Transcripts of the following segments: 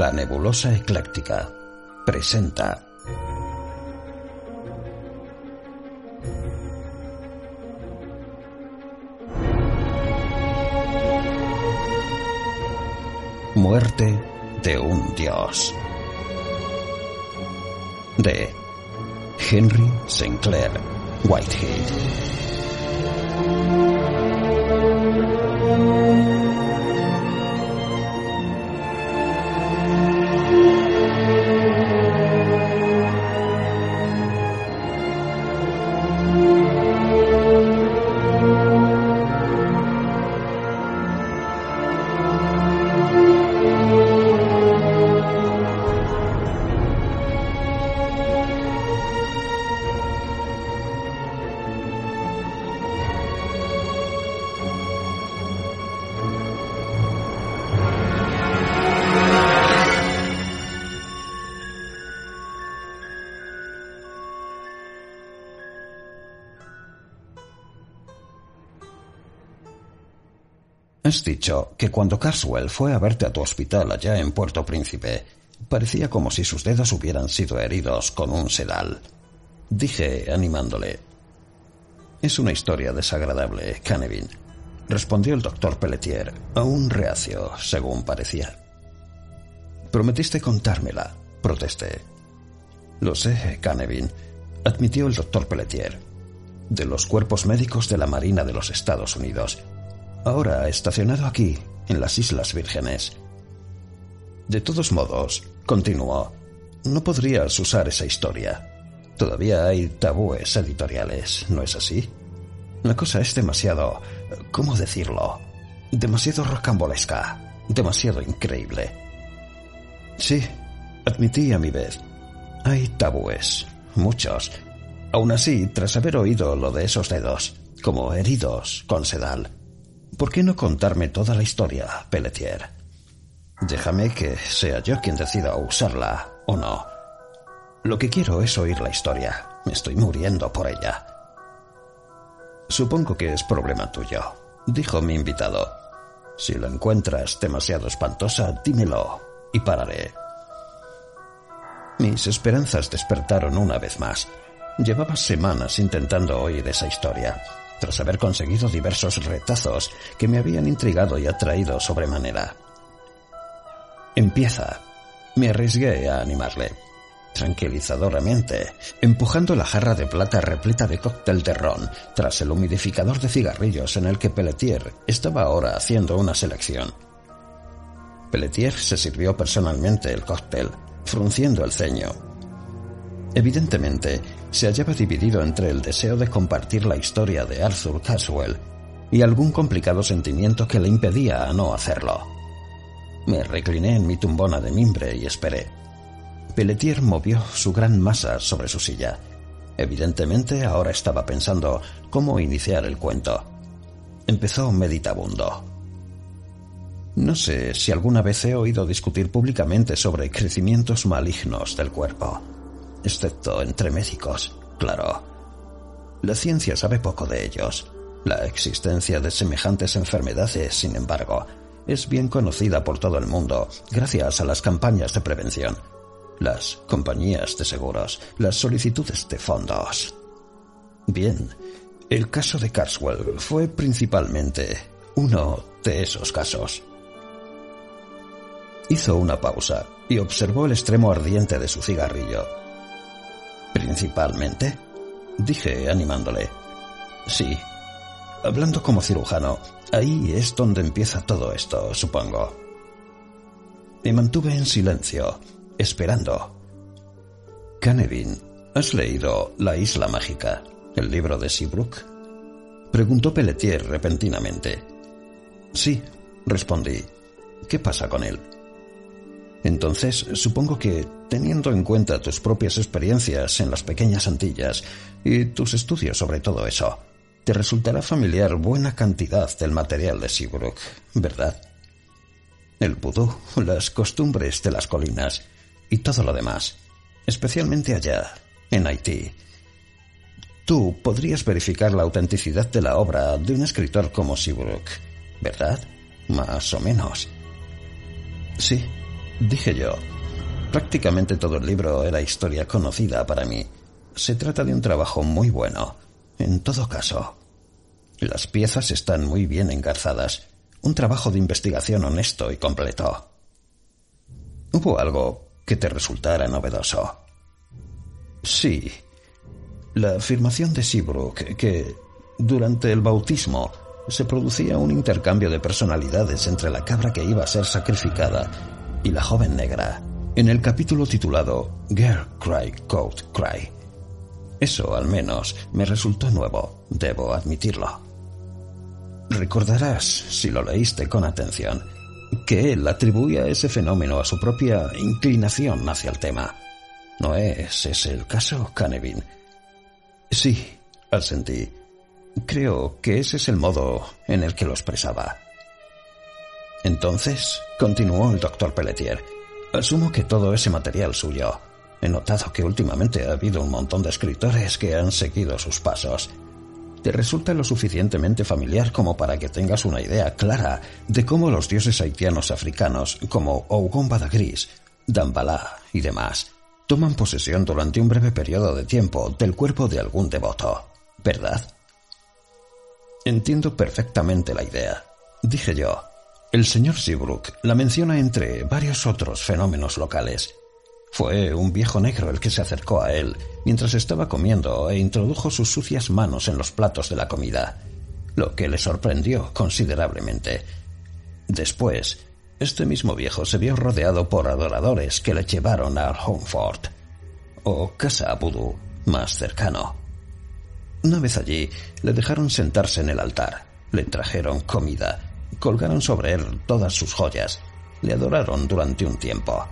La nebulosa ecléctica presenta Muerte de un dios de Henry Sinclair Whitehead. Dicho que cuando Carswell fue a verte a tu hospital allá en Puerto Príncipe, parecía como si sus dedos hubieran sido heridos con un sedal. Dije, animándole. Es una historia desagradable, Canevin, respondió el doctor Pelletier, aún reacio, según parecía. Prometiste contármela, protesté. Lo sé, Canevin, admitió el doctor Pelletier. De los cuerpos médicos de la Marina de los Estados Unidos ahora estacionado aquí, en las Islas Vírgenes. De todos modos, continuó, no podrías usar esa historia. Todavía hay tabúes editoriales, ¿no es así? La cosa es demasiado... ¿Cómo decirlo? Demasiado rocambolesca, demasiado increíble. Sí, admití a mi vez. Hay tabúes, muchos. Aún así, tras haber oído lo de esos dedos, como heridos con sedal, ¿Por qué no contarme toda la historia, Pelletier? Déjame que sea yo quien decida usarla o no. Lo que quiero es oír la historia. Me estoy muriendo por ella. Supongo que es problema tuyo, dijo mi invitado. Si lo encuentras demasiado espantosa, dímelo y pararé. Mis esperanzas despertaron una vez más. Llevaba semanas intentando oír esa historia tras haber conseguido diversos retazos que me habían intrigado y atraído sobremanera. Empieza. Me arriesgué a animarle, tranquilizadoramente, empujando la jarra de plata repleta de cóctel de ron tras el humidificador de cigarrillos en el que Pelletier estaba ahora haciendo una selección. Pelletier se sirvió personalmente el cóctel, frunciendo el ceño. Evidentemente, se hallaba dividido entre el deseo de compartir la historia de Arthur Caswell y algún complicado sentimiento que le impedía a no hacerlo. Me recliné en mi tumbona de mimbre y esperé. Pelletier movió su gran masa sobre su silla. Evidentemente ahora estaba pensando cómo iniciar el cuento. Empezó meditabundo. No sé si alguna vez he oído discutir públicamente sobre crecimientos malignos del cuerpo excepto entre médicos, claro. La ciencia sabe poco de ellos. La existencia de semejantes enfermedades, sin embargo, es bien conocida por todo el mundo gracias a las campañas de prevención, las compañías de seguros, las solicitudes de fondos. Bien, el caso de Carswell fue principalmente uno de esos casos. Hizo una pausa y observó el extremo ardiente de su cigarrillo ¿Principalmente? Dije animándole. Sí. Hablando como cirujano, ahí es donde empieza todo esto, supongo. Me mantuve en silencio, esperando. Canevin, ¿has leído La Isla Mágica, el libro de Seabrook? Preguntó Pelletier repentinamente. Sí, respondí. ¿Qué pasa con él? Entonces, supongo que, teniendo en cuenta tus propias experiencias en las pequeñas Antillas y tus estudios sobre todo eso, te resultará familiar buena cantidad del material de Seabrook, ¿verdad? El vudú, las costumbres de las colinas y todo lo demás, especialmente allá, en Haití. Tú podrías verificar la autenticidad de la obra de un escritor como Seabrook, ¿verdad? Más o menos. Sí, dije yo. Prácticamente todo el libro era historia conocida para mí. Se trata de un trabajo muy bueno. En todo caso, las piezas están muy bien engarzadas. Un trabajo de investigación honesto y completo. ¿Hubo algo que te resultara novedoso? Sí. La afirmación de Seabrook que, durante el bautismo, se producía un intercambio de personalidades entre la cabra que iba a ser sacrificada y la joven negra, en el capítulo titulado Girl Cry Goat Cry. Eso, al menos, me resultó nuevo, debo admitirlo. Recordarás, si lo leíste con atención, que él atribuía ese fenómeno a su propia inclinación hacia el tema. ¿No es ese el caso, Canevin? Sí, asentí. Creo que ese es el modo en el que lo expresaba. Entonces, continuó el doctor Pelletier, asumo que todo ese material suyo. He notado que últimamente ha habido un montón de escritores que han seguido sus pasos. ¿Te resulta lo suficientemente familiar como para que tengas una idea clara de cómo los dioses haitianos africanos, como Ogon Badagris, Dambala y demás, toman posesión durante un breve periodo de tiempo del cuerpo de algún devoto? ¿Verdad? Entiendo perfectamente la idea, dije yo. El señor Seabrook la menciona entre varios otros fenómenos locales. Fue un viejo negro el que se acercó a él mientras estaba comiendo e introdujo sus sucias manos en los platos de la comida, lo que le sorprendió considerablemente. Después, este mismo viejo se vio rodeado por adoradores que le llevaron a Homefort, o Casa Voodoo, más cercano. Una vez allí, le dejaron sentarse en el altar, le trajeron comida, colgaron sobre él todas sus joyas, le adoraron durante un tiempo.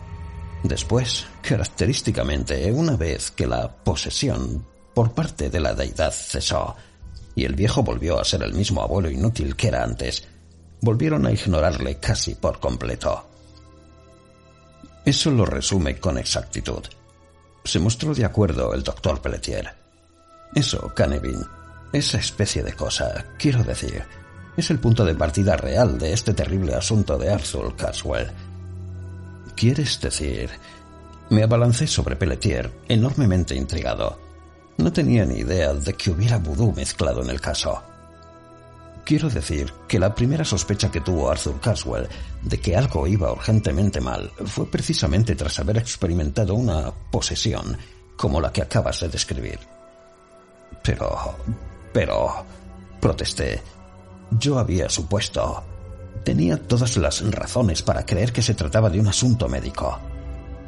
Después, característicamente, una vez que la posesión por parte de la deidad cesó, y el viejo volvió a ser el mismo abuelo inútil que era antes, volvieron a ignorarle casi por completo. Eso lo resume con exactitud. Se mostró de acuerdo el doctor Pelletier. Eso, Canevin, esa especie de cosa, quiero decir, es el punto de partida real de este terrible asunto de Arthur Caswell. ¿Quieres decir? Me abalancé sobre Pelletier, enormemente intrigado. No tenía ni idea de que hubiera vudú mezclado en el caso. Quiero decir que la primera sospecha que tuvo Arthur Caswell de que algo iba urgentemente mal fue precisamente tras haber experimentado una posesión como la que acabas de describir. Pero... pero... protesté. Yo había supuesto... Tenía todas las razones para creer que se trataba de un asunto médico.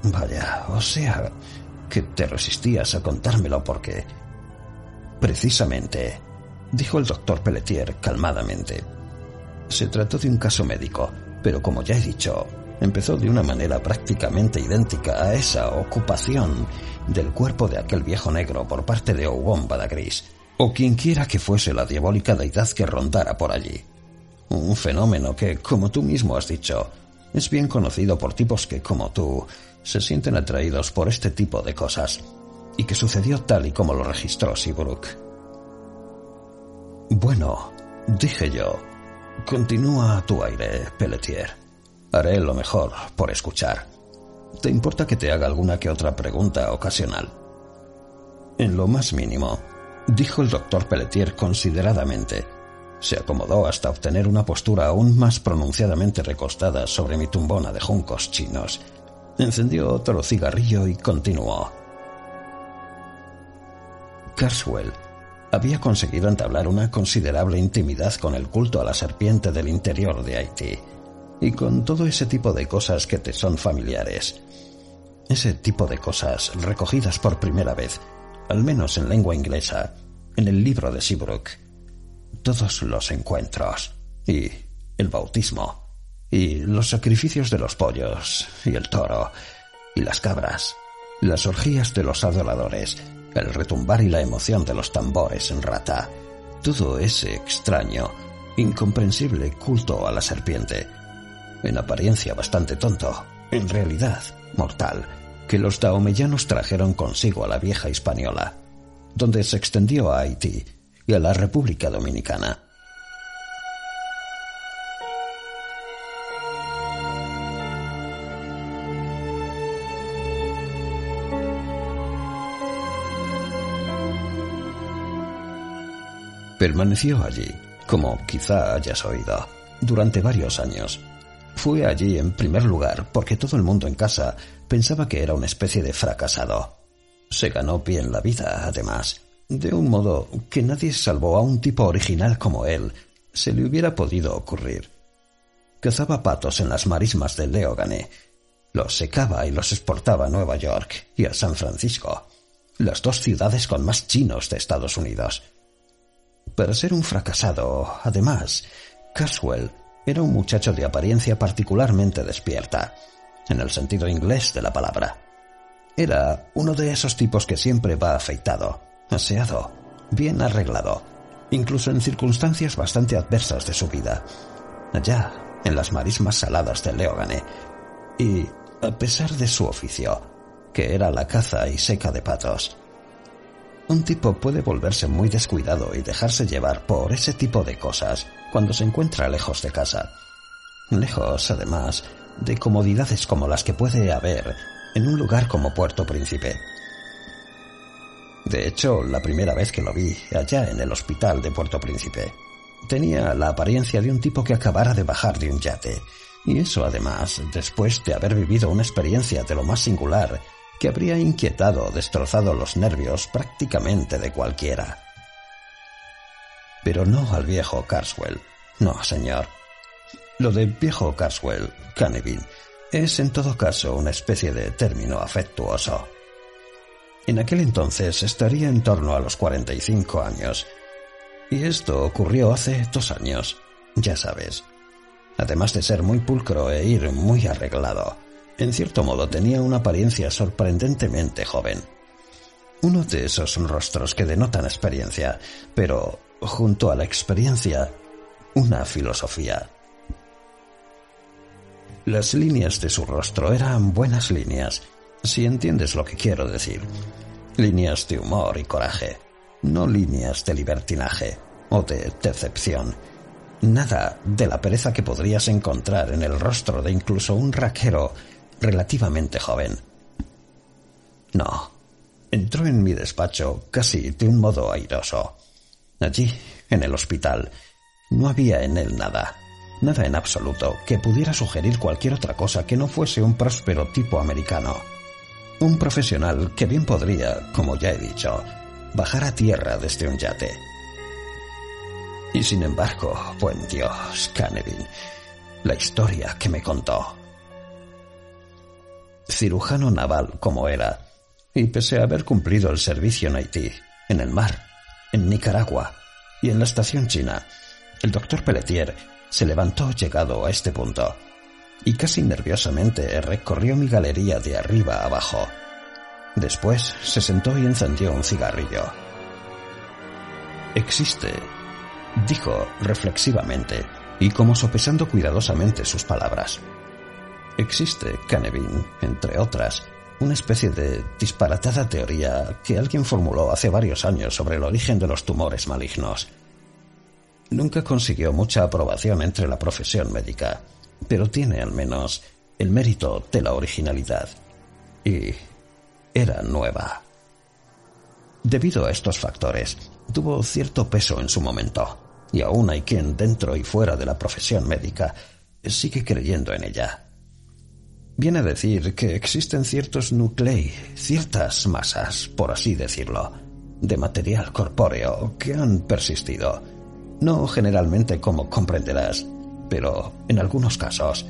Vaya, o sea, que te resistías a contármelo porque... Precisamente, dijo el doctor Pelletier calmadamente. Se trató de un caso médico, pero como ya he dicho, empezó de una manera prácticamente idéntica a esa ocupación del cuerpo de aquel viejo negro por parte de Ogon Badagris, o quienquiera que fuese la diabólica deidad que rondara por allí. Un fenómeno que, como tú mismo has dicho, es bien conocido por tipos que, como tú, se sienten atraídos por este tipo de cosas, y que sucedió tal y como lo registró Seabrook. Bueno, dije yo, continúa a tu aire, Pelletier. Haré lo mejor por escuchar. ¿Te importa que te haga alguna que otra pregunta ocasional? En lo más mínimo, dijo el doctor Pelletier consideradamente. Se acomodó hasta obtener una postura aún más pronunciadamente recostada sobre mi tumbona de juncos chinos. Encendió otro cigarrillo y continuó. Carswell había conseguido entablar una considerable intimidad con el culto a la serpiente del interior de Haití y con todo ese tipo de cosas que te son familiares. ese tipo de cosas recogidas por primera vez, al menos en lengua inglesa, en el libro de Seabrook. Todos los encuentros, y el bautismo, y los sacrificios de los pollos, y el toro, y las cabras, las orgías de los adoradores, el retumbar y la emoción de los tambores en rata, todo ese extraño, incomprensible culto a la serpiente, en apariencia bastante tonto, en realidad mortal, que los daomellanos trajeron consigo a la vieja hispaniola, donde se extendió a Haití y a la República Dominicana. Permaneció allí, como quizá hayas oído, durante varios años. Fue allí en primer lugar porque todo el mundo en casa pensaba que era una especie de fracasado. Se ganó bien la vida, además, de un modo que nadie salvo a un tipo original como él se le hubiera podido ocurrir. Cazaba patos en las marismas del Leogane, los secaba y los exportaba a Nueva York y a San Francisco, las dos ciudades con más chinos de Estados Unidos. Para ser un fracasado, además, Caswell era un muchacho de apariencia particularmente despierta, en el sentido inglés de la palabra. Era uno de esos tipos que siempre va afeitado, aseado, bien arreglado, incluso en circunstancias bastante adversas de su vida, allá en las marismas saladas de Leogane, y a pesar de su oficio, que era la caza y seca de patos, un tipo puede volverse muy descuidado y dejarse llevar por ese tipo de cosas cuando se encuentra lejos de casa. Lejos, además, de comodidades como las que puede haber en un lugar como Puerto Príncipe. De hecho, la primera vez que lo vi allá en el hospital de Puerto Príncipe, tenía la apariencia de un tipo que acabara de bajar de un yate, y eso además después de haber vivido una experiencia de lo más singular que habría inquietado o destrozado los nervios prácticamente de cualquiera. Pero no al viejo Carswell. No, señor. Lo de viejo Carswell, Canevin, es en todo caso una especie de término afectuoso. En aquel entonces estaría en torno a los 45 años. Y esto ocurrió hace dos años, ya sabes. Además de ser muy pulcro e ir muy arreglado, en cierto modo tenía una apariencia sorprendentemente joven. Uno de esos rostros que denotan experiencia, pero junto a la experiencia, una filosofía. Las líneas de su rostro eran buenas líneas, si entiendes lo que quiero decir. Líneas de humor y coraje, no líneas de libertinaje o de decepción. Nada de la pereza que podrías encontrar en el rostro de incluso un raquero relativamente joven. No, entró en mi despacho casi de un modo airoso. Allí, en el hospital, no había en él nada, nada en absoluto que pudiera sugerir cualquier otra cosa que no fuese un próspero tipo americano. Un profesional que bien podría, como ya he dicho, bajar a tierra desde un yate. Y sin embargo, buen Dios, Canevin, la historia que me contó cirujano naval como era, y pese a haber cumplido el servicio en Haití, en el mar, en Nicaragua y en la estación china, el doctor Pelletier se levantó llegado a este punto y casi nerviosamente recorrió mi galería de arriba a abajo. Después se sentó y encendió un cigarrillo. Existe, dijo reflexivamente y como sopesando cuidadosamente sus palabras. Existe, Canevin, entre otras, una especie de disparatada teoría que alguien formuló hace varios años sobre el origen de los tumores malignos. Nunca consiguió mucha aprobación entre la profesión médica, pero tiene al menos el mérito de la originalidad. Y era nueva. Debido a estos factores, tuvo cierto peso en su momento, y aún hay quien dentro y fuera de la profesión médica sigue creyendo en ella viene a decir que existen ciertos nuclei, ciertas masas, por así decirlo, de material corpóreo que han persistido. No generalmente como comprenderás, pero en algunos casos,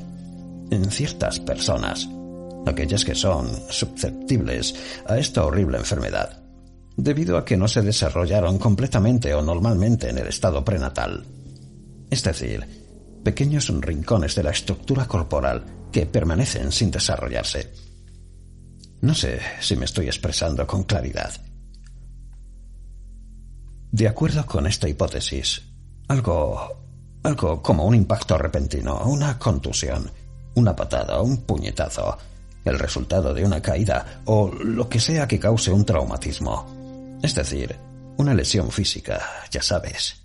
en ciertas personas, aquellas que son susceptibles a esta horrible enfermedad, debido a que no se desarrollaron completamente o normalmente en el estado prenatal. Es decir, pequeños rincones de la estructura corporal que permanecen sin desarrollarse. No sé si me estoy expresando con claridad. De acuerdo con esta hipótesis, algo algo como un impacto repentino, una contusión, una patada, un puñetazo, el resultado de una caída o lo que sea que cause un traumatismo. Es decir, una lesión física, ya sabes,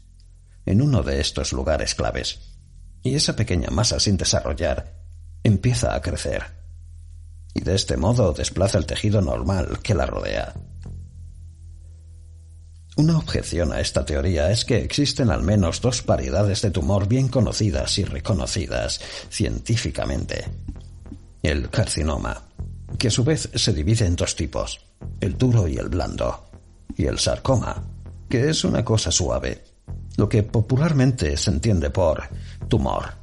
en uno de estos lugares claves. Y esa pequeña masa sin desarrollar empieza a crecer. Y de este modo desplaza el tejido normal que la rodea. Una objeción a esta teoría es que existen al menos dos variedades de tumor bien conocidas y reconocidas científicamente. El carcinoma, que a su vez se divide en dos tipos, el duro y el blando, y el sarcoma, que es una cosa suave, lo que popularmente se entiende por tumor.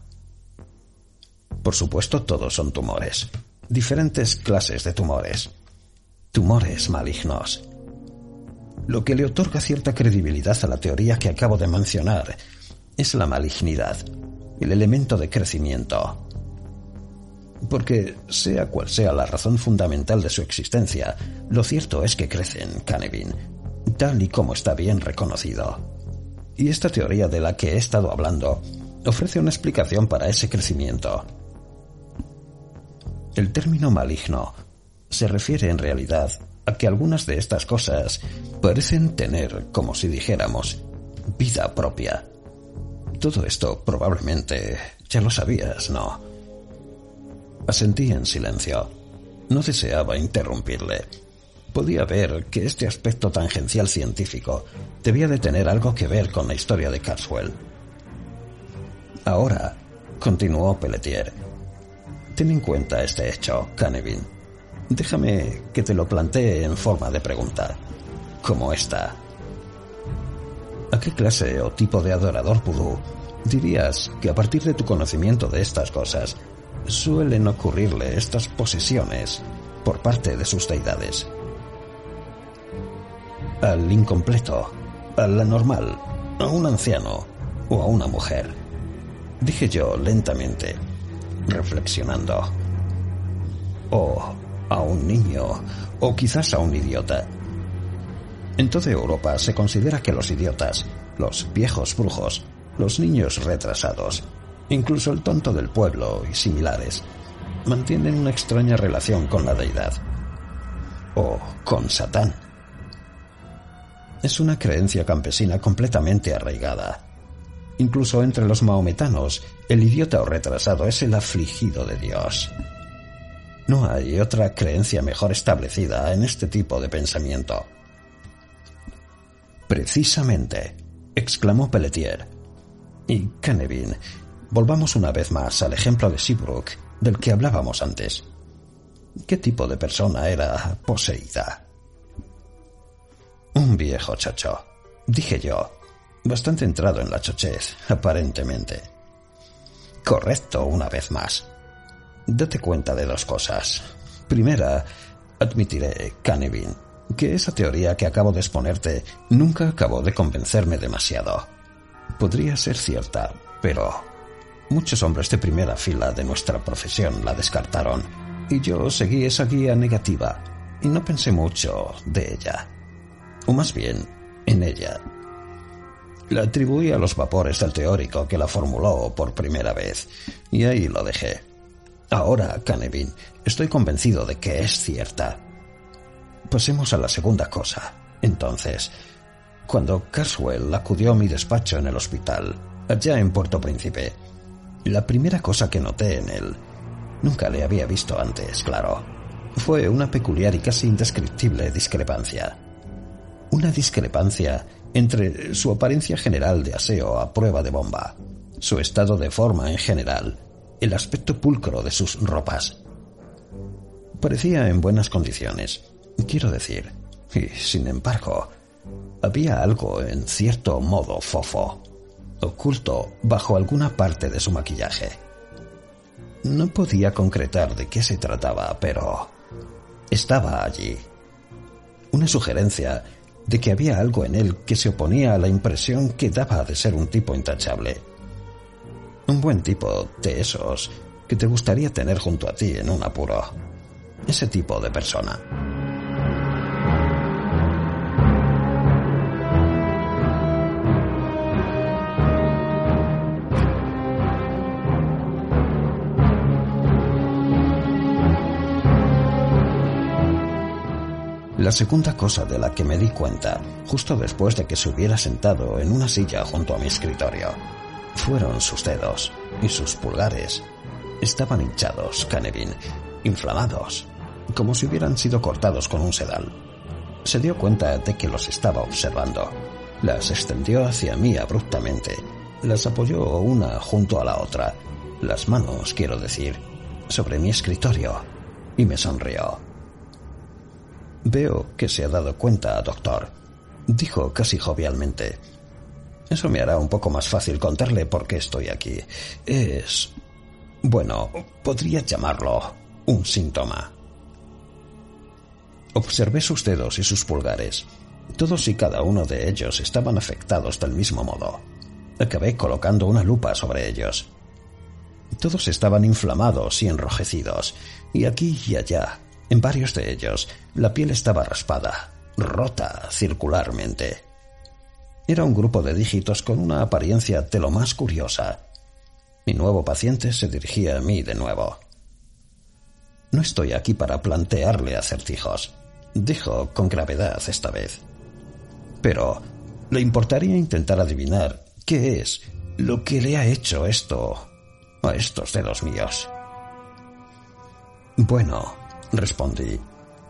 Por supuesto, todos son tumores, diferentes clases de tumores, tumores malignos, lo que le otorga cierta credibilidad a la teoría que acabo de mencionar es la malignidad, el elemento de crecimiento. Porque, sea cual sea la razón fundamental de su existencia, lo cierto es que crecen, Canevin, tal y como está bien reconocido. Y esta teoría de la que he estado hablando ofrece una explicación para ese crecimiento. El término maligno se refiere en realidad a que algunas de estas cosas parecen tener, como si dijéramos, vida propia. Todo esto probablemente ya lo sabías, ¿no? Asentí en silencio. No deseaba interrumpirle. Podía ver que este aspecto tangencial científico debía de tener algo que ver con la historia de Carswell. Ahora, continuó Pelletier, ten en cuenta este hecho, Canevin. Déjame que te lo plantee en forma de pregunta. ¿Cómo está? ¿A qué clase o tipo de adorador vudú dirías que a partir de tu conocimiento de estas cosas suelen ocurrirle estas posesiones por parte de sus deidades? Al incompleto, al anormal, a un anciano o a una mujer. Dije yo lentamente, reflexionando. O a un niño o quizás a un idiota. En toda Europa se considera que los idiotas, los viejos brujos, los niños retrasados, incluso el tonto del pueblo y similares, mantienen una extraña relación con la deidad. O con Satán. Es una creencia campesina completamente arraigada. Incluso entre los maometanos, el idiota o retrasado es el afligido de Dios. No hay otra creencia mejor establecida en este tipo de pensamiento. Precisamente, exclamó Pelletier. Y Canevin, volvamos una vez más al ejemplo de Seabrook del que hablábamos antes. ¿Qué tipo de persona era poseída? Un viejo chocho, dije yo, bastante entrado en la chochez, aparentemente. Correcto, una vez más. Date cuenta de dos cosas. Primera, admitiré, Canevin, que esa teoría que acabo de exponerte nunca acabó de convencerme demasiado. Podría ser cierta, pero muchos hombres de primera fila de nuestra profesión la descartaron, y yo seguí esa guía negativa, y no pensé mucho de ella. O más bien, en ella. La atribuí a los vapores del teórico que la formuló por primera vez, y ahí lo dejé. Ahora, Canevin, estoy convencido de que es cierta. Pasemos a la segunda cosa. Entonces, cuando Carswell acudió a mi despacho en el hospital, allá en Puerto Príncipe, la primera cosa que noté en él, nunca le había visto antes, claro, fue una peculiar y casi indescriptible discrepancia. Una discrepancia entre su apariencia general de aseo a prueba de bomba, su estado de forma en general el aspecto pulcro de sus ropas. Parecía en buenas condiciones, quiero decir, y sin embargo, había algo en cierto modo fofo, oculto bajo alguna parte de su maquillaje. No podía concretar de qué se trataba, pero estaba allí. Una sugerencia de que había algo en él que se oponía a la impresión que daba de ser un tipo intachable. Un buen tipo de esos que te gustaría tener junto a ti en un apuro. Ese tipo de persona. La segunda cosa de la que me di cuenta, justo después de que se hubiera sentado en una silla junto a mi escritorio, fueron sus dedos y sus pulgares. Estaban hinchados, Canevin, inflamados, como si hubieran sido cortados con un sedal. Se dio cuenta de que los estaba observando. Las extendió hacia mí abruptamente. Las apoyó una junto a la otra. Las manos, quiero decir, sobre mi escritorio. Y me sonrió. Veo que se ha dado cuenta, doctor, dijo casi jovialmente. Eso me hará un poco más fácil contarle por qué estoy aquí. Es... Bueno, podría llamarlo un síntoma. Observé sus dedos y sus pulgares. Todos y cada uno de ellos estaban afectados del mismo modo. Acabé colocando una lupa sobre ellos. Todos estaban inflamados y enrojecidos, y aquí y allá en varios de ellos, la piel estaba raspada, rota circularmente. Era un grupo de dígitos con una apariencia de lo más curiosa. Mi nuevo paciente se dirigía a mí de nuevo. No estoy aquí para plantearle acertijos, dijo con gravedad esta vez. Pero le importaría intentar adivinar qué es lo que le ha hecho esto a estos dedos míos. Bueno, respondí.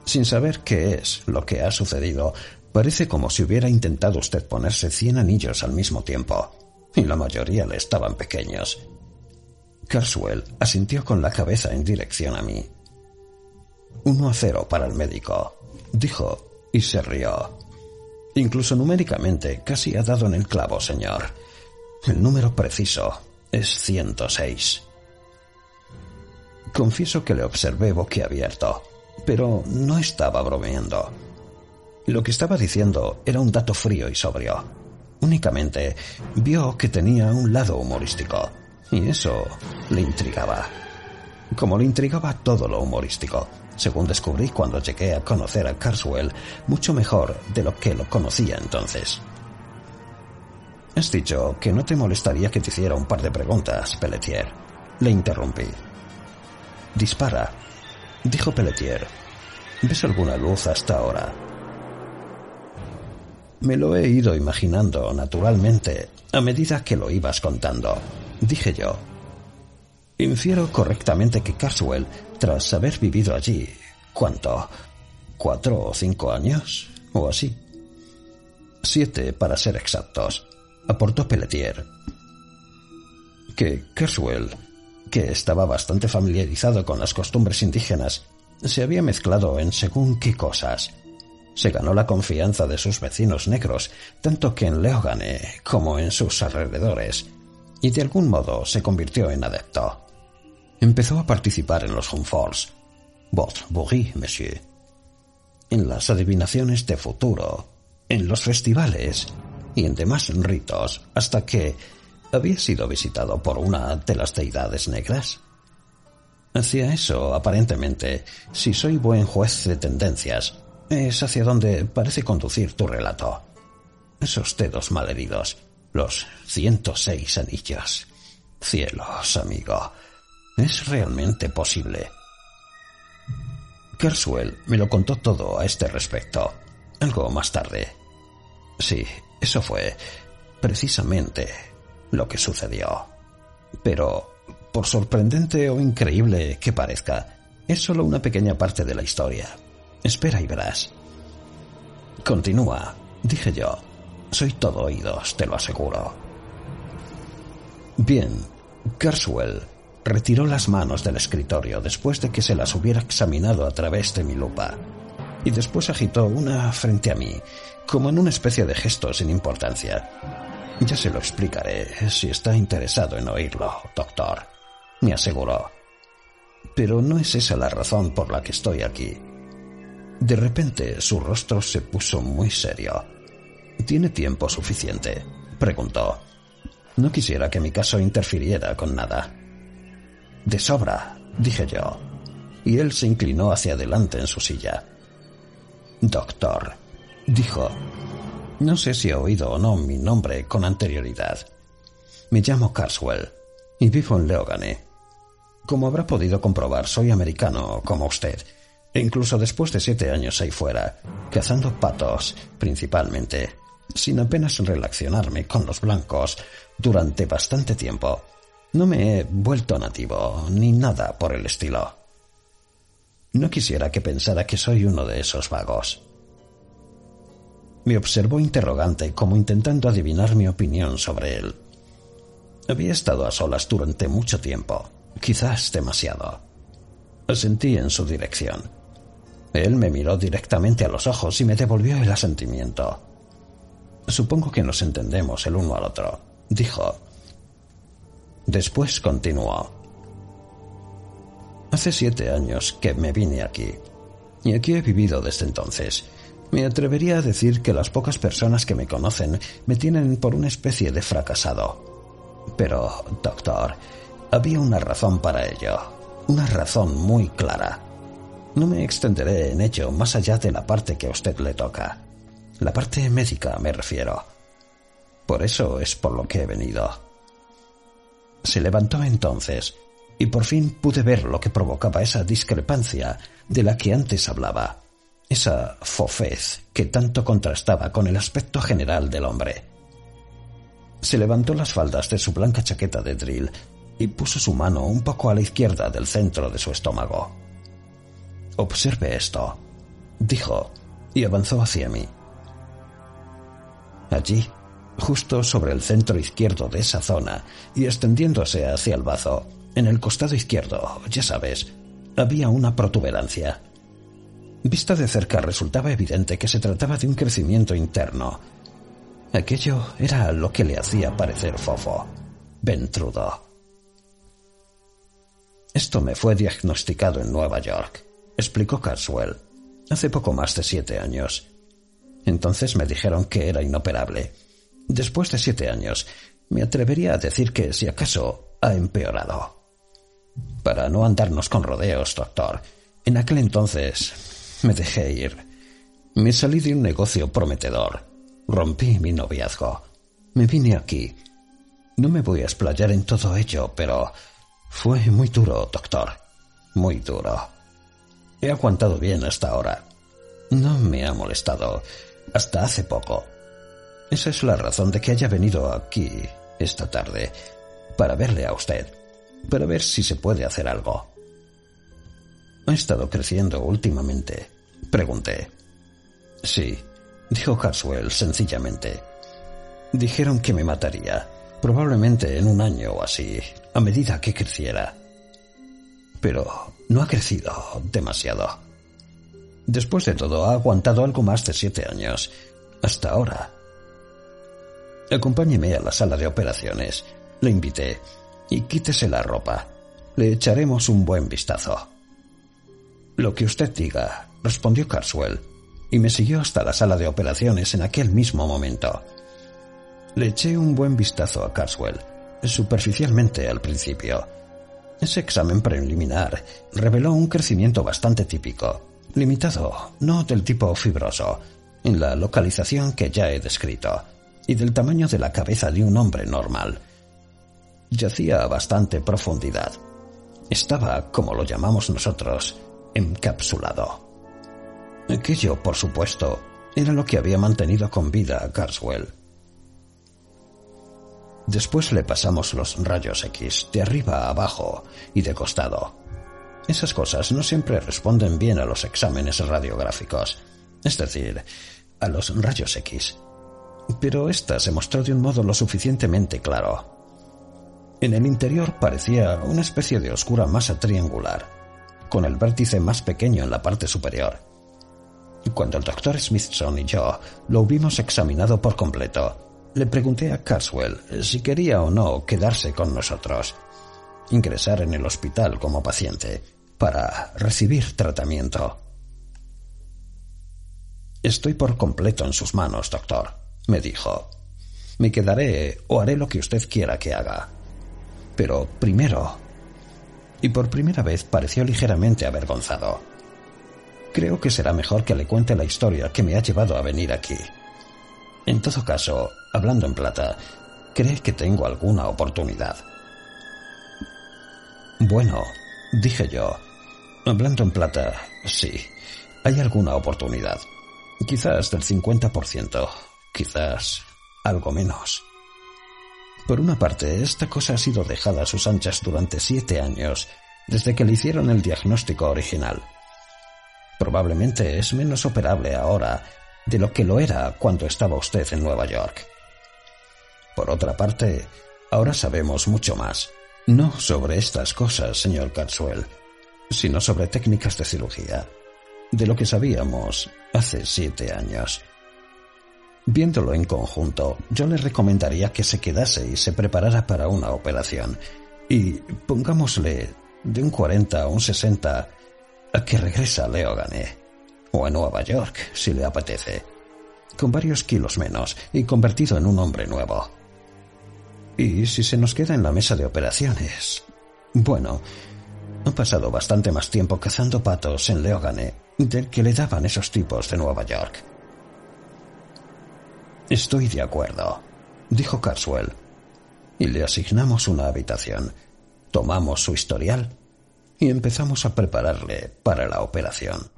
Sin saber qué es lo que ha sucedido, parece como si hubiera intentado usted ponerse cien anillos al mismo tiempo, y la mayoría le estaban pequeños. Carswell asintió con la cabeza en dirección a mí. Uno a cero para el médico, dijo, y se rió. Incluso numéricamente casi ha dado en el clavo, señor. El número preciso es 106. Confieso que le observé boquiabierto, pero no estaba bromeando. Lo que estaba diciendo era un dato frío y sobrio. Únicamente vio que tenía un lado humorístico, y eso le intrigaba. Como le intrigaba todo lo humorístico, según descubrí cuando llegué a conocer a Carswell mucho mejor de lo que lo conocía entonces. Has dicho que no te molestaría que te hiciera un par de preguntas, Pelletier. Le interrumpí. Dispara, dijo Pelletier. ¿Ves alguna luz hasta ahora? Me lo he ido imaginando, naturalmente, a medida que lo ibas contando, dije yo. Infiero correctamente que Carswell, tras haber vivido allí, ¿cuánto? ¿Cuatro o cinco años? ¿O así? Siete, para ser exactos, aportó Pelletier. Que Carswell que estaba bastante familiarizado con las costumbres indígenas, se había mezclado en según qué cosas. Se ganó la confianza de sus vecinos negros, tanto que en Leogane como en sus alrededores, y de algún modo se convirtió en adepto. Empezó a participar en los Humforts. Vot bourri, monsieur. En las adivinaciones de futuro, en los festivales y en demás ritos, hasta que, había sido visitado por una de las deidades negras. Hacia eso, aparentemente, si soy buen juez de tendencias, es hacia donde parece conducir tu relato. Esos dedos malheridos, los 106 anillos. Cielos, amigo, ¿es realmente posible? Kerswell me lo contó todo a este respecto, algo más tarde. Sí, eso fue precisamente lo que sucedió. Pero, por sorprendente o increíble que parezca, es solo una pequeña parte de la historia. Espera y verás. Continúa, dije yo. Soy todo oídos, te lo aseguro. Bien, Kerswell retiró las manos del escritorio después de que se las hubiera examinado a través de mi lupa, y después agitó una frente a mí, como en una especie de gesto sin importancia. Ya se lo explicaré si está interesado en oírlo, doctor, me aseguró. Pero no es esa la razón por la que estoy aquí. De repente su rostro se puso muy serio. ¿Tiene tiempo suficiente? preguntó. No quisiera que mi caso interfiriera con nada. De sobra, dije yo, y él se inclinó hacia adelante en su silla. Doctor, dijo, no sé si ha oído o no mi nombre con anterioridad. Me llamo Carswell y vivo en Leogane. Como habrá podido comprobar, soy americano como usted, incluso después de siete años ahí fuera, cazando patos, principalmente, sin apenas relacionarme con los blancos durante bastante tiempo. No me he vuelto nativo, ni nada por el estilo. No quisiera que pensara que soy uno de esos vagos. Me observó interrogante, como intentando adivinar mi opinión sobre él. Había estado a solas durante mucho tiempo, quizás demasiado. Asentí en su dirección. Él me miró directamente a los ojos y me devolvió el asentimiento. Supongo que nos entendemos el uno al otro, dijo. Después continuó. Hace siete años que me vine aquí, y aquí he vivido desde entonces. Me atrevería a decir que las pocas personas que me conocen me tienen por una especie de fracasado. Pero, doctor, había una razón para ello, una razón muy clara. No me extenderé en ello más allá de la parte que a usted le toca. La parte médica me refiero. Por eso es por lo que he venido. Se levantó entonces, y por fin pude ver lo que provocaba esa discrepancia de la que antes hablaba, esa fofez que tanto contrastaba con el aspecto general del hombre. Se levantó las faldas de su blanca chaqueta de drill y puso su mano un poco a la izquierda del centro de su estómago. Observe esto, dijo, y avanzó hacia mí. Allí, justo sobre el centro izquierdo de esa zona y extendiéndose hacia el bazo, en el costado izquierdo, ya sabes, había una protuberancia. Vista de cerca resultaba evidente que se trataba de un crecimiento interno. Aquello era lo que le hacía parecer fofo, ventrudo. Esto me fue diagnosticado en Nueva York, explicó Carswell, hace poco más de siete años. Entonces me dijeron que era inoperable. Después de siete años, me atrevería a decir que, si acaso, ha empeorado. Para no andarnos con rodeos, doctor, en aquel entonces me dejé ir. Me salí de un negocio prometedor. Rompí mi noviazgo. Me vine aquí. No me voy a explayar en todo ello, pero fue muy duro, doctor. Muy duro. He aguantado bien hasta ahora. No me ha molestado hasta hace poco. Esa es la razón de que haya venido aquí esta tarde, para verle a usted, para ver si se puede hacer algo. ¿Ha estado creciendo últimamente? Pregunté. Sí, dijo Carswell sencillamente. Dijeron que me mataría, probablemente en un año o así, a medida que creciera. Pero no ha crecido demasiado. Después de todo, ha aguantado algo más de siete años. Hasta ahora. Acompáñeme a la sala de operaciones. Le invité. Y quítese la ropa. Le echaremos un buen vistazo. Lo que usted diga, respondió Carswell, y me siguió hasta la sala de operaciones en aquel mismo momento. Le eché un buen vistazo a Carswell, superficialmente al principio. Ese examen preliminar reveló un crecimiento bastante típico, limitado, no del tipo fibroso, en la localización que ya he descrito, y del tamaño de la cabeza de un hombre normal. Yacía a bastante profundidad. Estaba, como lo llamamos nosotros, encapsulado. Aquello, por supuesto, era lo que había mantenido con vida a Carswell. Después le pasamos los rayos X de arriba a abajo y de costado. Esas cosas no siempre responden bien a los exámenes radiográficos, es decir, a los rayos X. Pero esta se mostró de un modo lo suficientemente claro. En el interior parecía una especie de oscura masa triangular, con el vértice más pequeño en la parte superior. Cuando el doctor Smithson y yo lo hubimos examinado por completo, le pregunté a Carswell si quería o no quedarse con nosotros ingresar en el hospital como paciente para recibir tratamiento. Estoy por completo en sus manos, doctor, me dijo. Me quedaré o haré lo que usted quiera que haga. Pero primero... Y por primera vez pareció ligeramente avergonzado. Creo que será mejor que le cuente la historia que me ha llevado a venir aquí. En todo caso, hablando en plata, ¿cree que tengo alguna oportunidad? Bueno, dije yo, hablando en plata, sí, hay alguna oportunidad. Quizás del 50%, quizás algo menos. Por una parte, esta cosa ha sido dejada a sus anchas durante siete años, desde que le hicieron el diagnóstico original. Probablemente es menos operable ahora de lo que lo era cuando estaba usted en Nueva York. Por otra parte, ahora sabemos mucho más, no sobre estas cosas, señor Carswell, sino sobre técnicas de cirugía, de lo que sabíamos hace siete años. Viéndolo en conjunto, yo le recomendaría que se quedase y se preparara para una operación. Y pongámosle de un 40 a un 60 a que regresa a Leogane o a Nueva York, si le apetece, con varios kilos menos y convertido en un hombre nuevo. Y si se nos queda en la mesa de operaciones, bueno, ha pasado bastante más tiempo cazando patos en Leogane del que le daban esos tipos de Nueva York. Estoy de acuerdo, dijo Carswell. Y le asignamos una habitación. Tomamos su historial y empezamos a prepararle para la operación.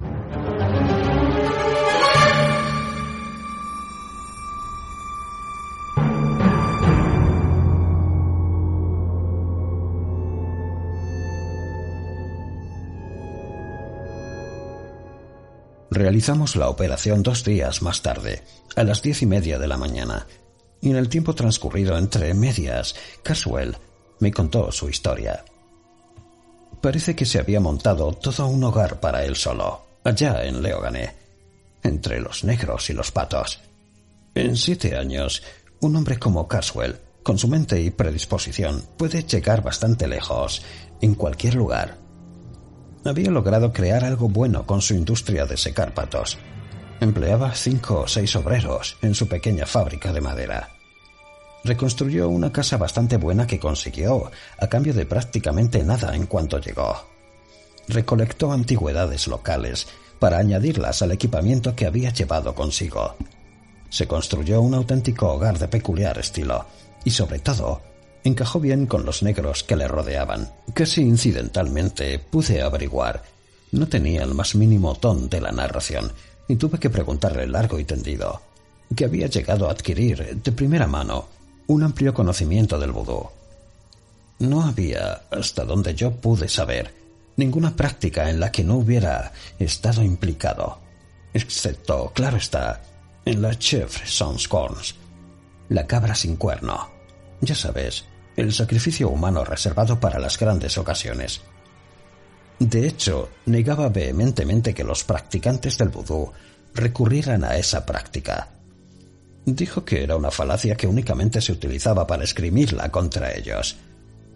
Realizamos la operación dos días más tarde, a las diez y media de la mañana, y en el tiempo transcurrido entre medias, Caswell me contó su historia. Parece que se había montado todo un hogar para él solo, allá en Leogane, entre los negros y los patos. En siete años, un hombre como Caswell, con su mente y predisposición, puede llegar bastante lejos, en cualquier lugar, había logrado crear algo bueno con su industria de secar patos. Empleaba cinco o seis obreros en su pequeña fábrica de madera. Reconstruyó una casa bastante buena que consiguió a cambio de prácticamente nada en cuanto llegó. Recolectó antigüedades locales para añadirlas al equipamiento que había llevado consigo. Se construyó un auténtico hogar de peculiar estilo y sobre todo encajó bien con los negros que le rodeaban. Casi incidentalmente pude averiguar. No tenía el más mínimo ton de la narración, y tuve que preguntarle largo y tendido, que había llegado a adquirir de primera mano un amplio conocimiento del vudú. No había, hasta donde yo pude saber, ninguna práctica en la que no hubiera estado implicado, excepto, claro está, en la chef sans corns, la cabra sin cuerno. Ya sabes, el sacrificio humano reservado para las grandes ocasiones. De hecho, negaba vehementemente que los practicantes del vudú recurrieran a esa práctica. Dijo que era una falacia que únicamente se utilizaba para escrimirla contra ellos,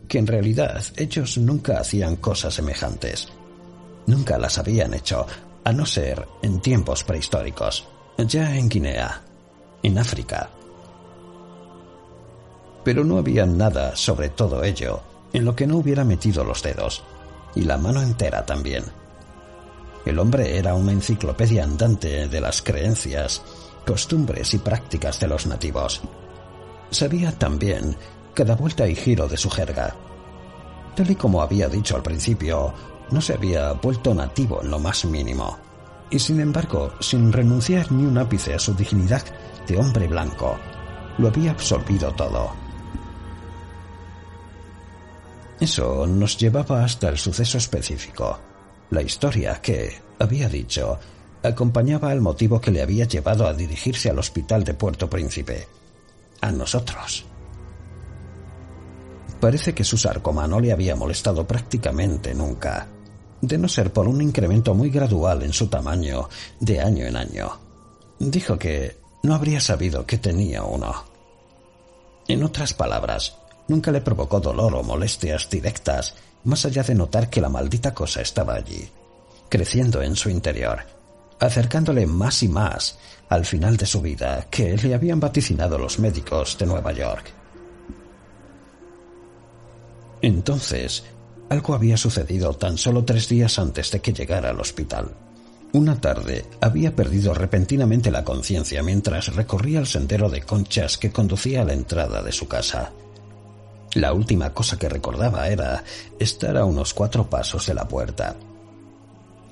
que en realidad ellos nunca hacían cosas semejantes. Nunca las habían hecho, a no ser en tiempos prehistóricos, ya en Guinea, en África, pero no había nada sobre todo ello en lo que no hubiera metido los dedos, y la mano entera también. El hombre era una enciclopedia andante de las creencias, costumbres y prácticas de los nativos. Sabía también cada vuelta y giro de su jerga. Tal y como había dicho al principio, no se había vuelto nativo en lo más mínimo, y sin embargo, sin renunciar ni un ápice a su dignidad de hombre blanco, lo había absorbido todo eso nos llevaba hasta el suceso específico, la historia que, había dicho, acompañaba al motivo que le había llevado a dirigirse al hospital de Puerto Príncipe, a nosotros. Parece que su sarcoma no le había molestado prácticamente nunca, de no ser por un incremento muy gradual en su tamaño de año en año. Dijo que no habría sabido que tenía uno. En otras palabras, nunca le provocó dolor o molestias directas, más allá de notar que la maldita cosa estaba allí, creciendo en su interior, acercándole más y más al final de su vida que le habían vaticinado los médicos de Nueva York. Entonces, algo había sucedido tan solo tres días antes de que llegara al hospital. Una tarde había perdido repentinamente la conciencia mientras recorría el sendero de conchas que conducía a la entrada de su casa. La última cosa que recordaba era estar a unos cuatro pasos de la puerta.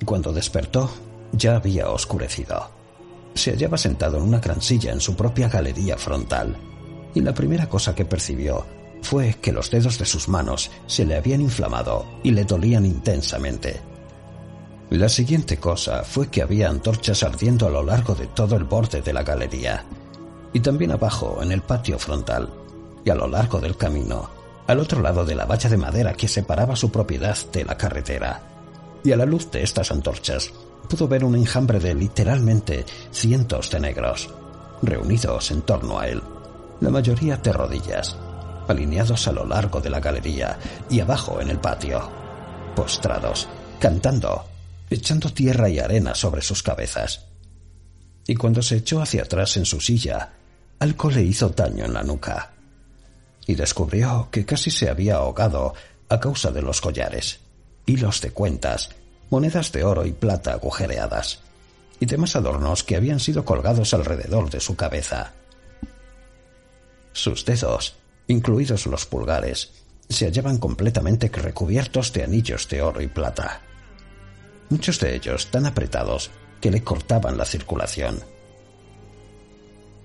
Cuando despertó, ya había oscurecido. Se hallaba sentado en una gran silla en su propia galería frontal, y la primera cosa que percibió fue que los dedos de sus manos se le habían inflamado y le dolían intensamente. La siguiente cosa fue que había antorchas ardiendo a lo largo de todo el borde de la galería, y también abajo en el patio frontal, y a lo largo del camino, al otro lado de la valla de madera que separaba su propiedad de la carretera. Y a la luz de estas antorchas pudo ver un enjambre de literalmente cientos de negros, reunidos en torno a él, la mayoría de rodillas, alineados a lo largo de la galería y abajo en el patio, postrados, cantando, echando tierra y arena sobre sus cabezas. Y cuando se echó hacia atrás en su silla, algo le hizo daño en la nuca. Y descubrió que casi se había ahogado a causa de los collares, hilos de cuentas, monedas de oro y plata agujereadas, y demás adornos que habían sido colgados alrededor de su cabeza. Sus dedos incluidos los pulgares, se hallaban completamente recubiertos de anillos de oro y plata. Muchos de ellos tan apretados que le cortaban la circulación.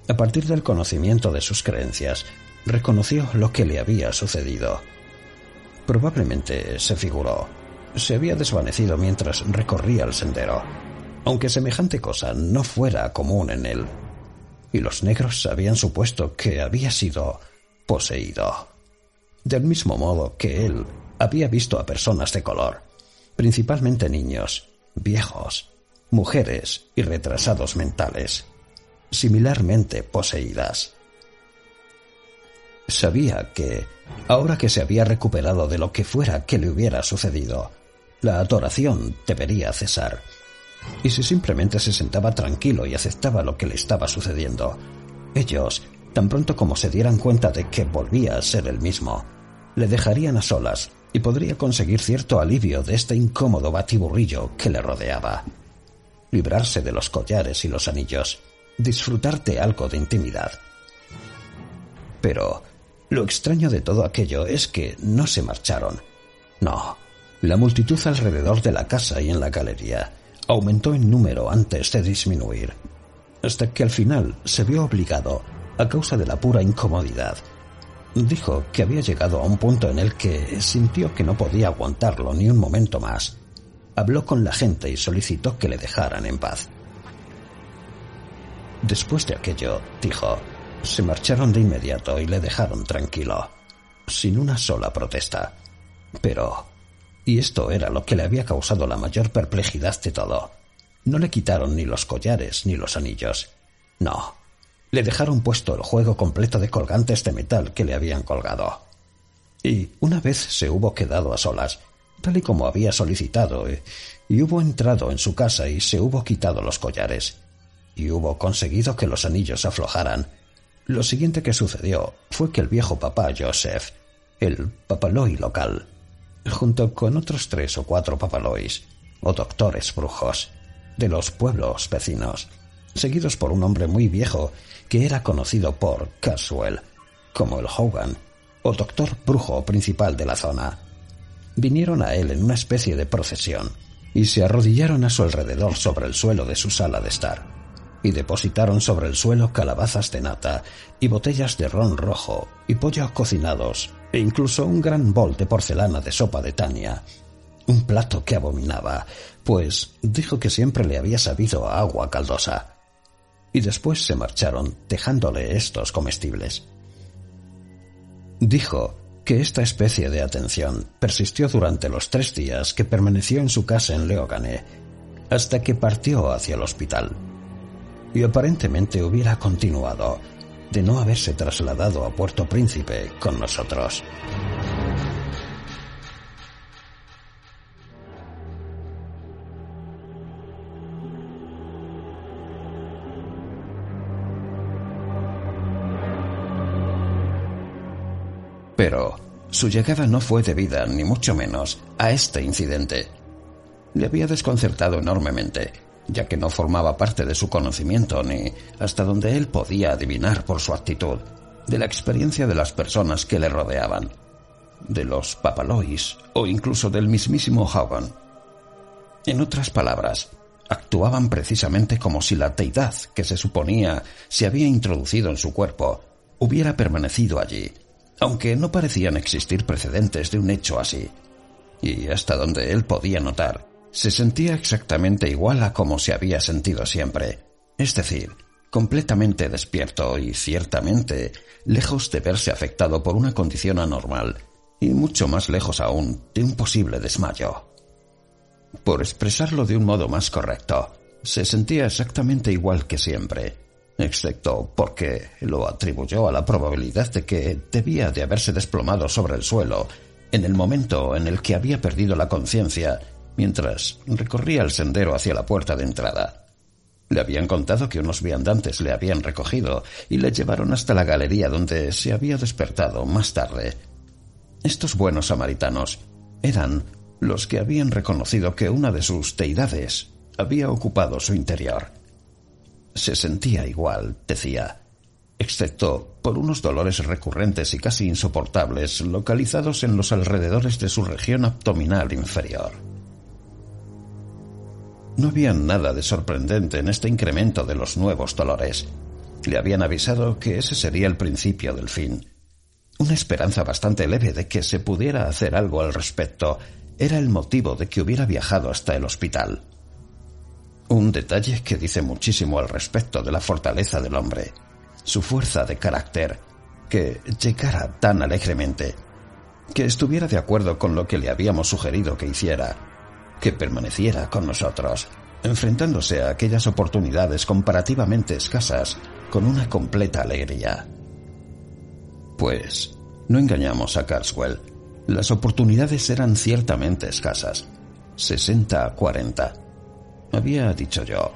A partir del conocimiento de sus creencias, reconoció lo que le había sucedido. Probablemente se figuró, se había desvanecido mientras recorría el sendero, aunque semejante cosa no fuera común en él. Y los negros habían supuesto que había sido poseído. Del mismo modo que él había visto a personas de color, principalmente niños, viejos, mujeres y retrasados mentales, similarmente poseídas. Sabía que, ahora que se había recuperado de lo que fuera que le hubiera sucedido, la adoración debería cesar. Y si simplemente se sentaba tranquilo y aceptaba lo que le estaba sucediendo, ellos Tan pronto como se dieran cuenta de que volvía a ser el mismo, le dejarían a solas y podría conseguir cierto alivio de este incómodo batiburrillo que le rodeaba. Librarse de los collares y los anillos, disfrutar de algo de intimidad. Pero lo extraño de todo aquello es que no se marcharon. No, la multitud alrededor de la casa y en la galería aumentó en número antes de disminuir, hasta que al final se vio obligado a causa de la pura incomodidad. Dijo que había llegado a un punto en el que sintió que no podía aguantarlo ni un momento más. Habló con la gente y solicitó que le dejaran en paz. Después de aquello, dijo, se marcharon de inmediato y le dejaron tranquilo, sin una sola protesta. Pero, y esto era lo que le había causado la mayor perplejidad de todo, no le quitaron ni los collares ni los anillos. No, le dejaron puesto el juego completo de colgantes de metal que le habían colgado. Y una vez se hubo quedado a solas, tal y como había solicitado, eh, y hubo entrado en su casa y se hubo quitado los collares, y hubo conseguido que los anillos aflojaran, lo siguiente que sucedió fue que el viejo papá Joseph, el papaloi local, junto con otros tres o cuatro papalois, o doctores brujos, de los pueblos vecinos, seguidos por un hombre muy viejo que era conocido por Caswell como el Hogan, o doctor brujo principal de la zona. Vinieron a él en una especie de procesión y se arrodillaron a su alrededor sobre el suelo de su sala de estar, y depositaron sobre el suelo calabazas de nata y botellas de ron rojo y pollo cocinados e incluso un gran bol de porcelana de sopa de Tania, un plato que abominaba, pues dijo que siempre le había sabido a agua caldosa y después se marcharon dejándole estos comestibles. Dijo que esta especie de atención persistió durante los tres días que permaneció en su casa en Leogane, hasta que partió hacia el hospital. Y aparentemente hubiera continuado, de no haberse trasladado a Puerto Príncipe con nosotros. Pero su llegada no fue debida, ni mucho menos, a este incidente. Le había desconcertado enormemente, ya que no formaba parte de su conocimiento ni, hasta donde él podía adivinar por su actitud, de la experiencia de las personas que le rodeaban, de los papalois o incluso del mismísimo Hogan. En otras palabras, actuaban precisamente como si la deidad que se suponía se había introducido en su cuerpo hubiera permanecido allí, aunque no parecían existir precedentes de un hecho así. Y hasta donde él podía notar, se sentía exactamente igual a como se había sentido siempre, es decir, completamente despierto y ciertamente lejos de verse afectado por una condición anormal, y mucho más lejos aún de un posible desmayo. Por expresarlo de un modo más correcto, se sentía exactamente igual que siempre, excepto porque lo atribuyó a la probabilidad de que debía de haberse desplomado sobre el suelo en el momento en el que había perdido la conciencia mientras recorría el sendero hacia la puerta de entrada. Le habían contado que unos viandantes le habían recogido y le llevaron hasta la galería donde se había despertado más tarde. Estos buenos samaritanos eran los que habían reconocido que una de sus deidades había ocupado su interior. Se sentía igual, decía, excepto por unos dolores recurrentes y casi insoportables localizados en los alrededores de su región abdominal inferior. No había nada de sorprendente en este incremento de los nuevos dolores. Le habían avisado que ese sería el principio del fin. Una esperanza bastante leve de que se pudiera hacer algo al respecto era el motivo de que hubiera viajado hasta el hospital. Un detalle que dice muchísimo al respecto de la fortaleza del hombre, su fuerza de carácter, que llegara tan alegremente, que estuviera de acuerdo con lo que le habíamos sugerido que hiciera, que permaneciera con nosotros, enfrentándose a aquellas oportunidades comparativamente escasas con una completa alegría. Pues, no engañamos a Carswell, las oportunidades eran ciertamente escasas, 60 a 40 había dicho yo.